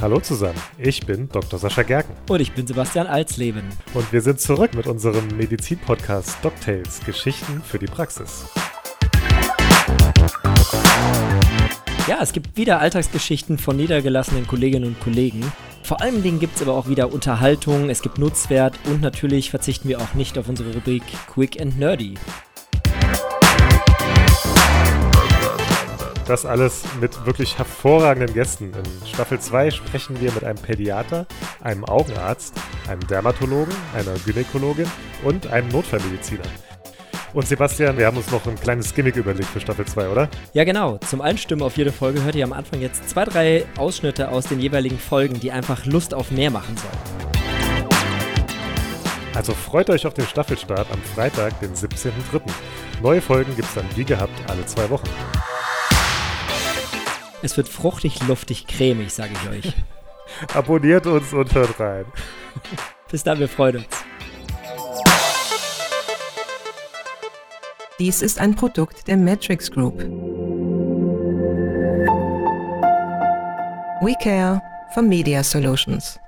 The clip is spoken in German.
Hallo zusammen, ich bin Dr. Sascha Gerken. Und ich bin Sebastian Alsleben. Und wir sind zurück mit unserem Medizin-Podcast DocTales, Geschichten für die Praxis. Ja, es gibt wieder Alltagsgeschichten von niedergelassenen Kolleginnen und Kollegen. Vor allen Dingen gibt es aber auch wieder Unterhaltung, es gibt Nutzwert und natürlich verzichten wir auch nicht auf unsere Rubrik Quick and Nerdy. Das alles mit wirklich hervorragenden Gästen. In Staffel 2 sprechen wir mit einem Pädiater, einem Augenarzt, einem Dermatologen, einer Gynäkologin und einem Notfallmediziner. Und Sebastian, wir haben uns noch ein kleines Gimmick überlegt für Staffel 2, oder? Ja, genau. Zum Einstimmen auf jede Folge hört ihr am Anfang jetzt zwei, drei Ausschnitte aus den jeweiligen Folgen, die einfach Lust auf mehr machen sollen. Also freut euch auf den Staffelstart am Freitag, den 17.03. Neue Folgen gibt es dann wie gehabt alle zwei Wochen. Es wird fruchtig, luftig, cremig, sage ich euch. Abonniert uns und hört rein. Bis dann, wir freuen uns. Dies ist ein Produkt der Matrix Group. We care for Media Solutions.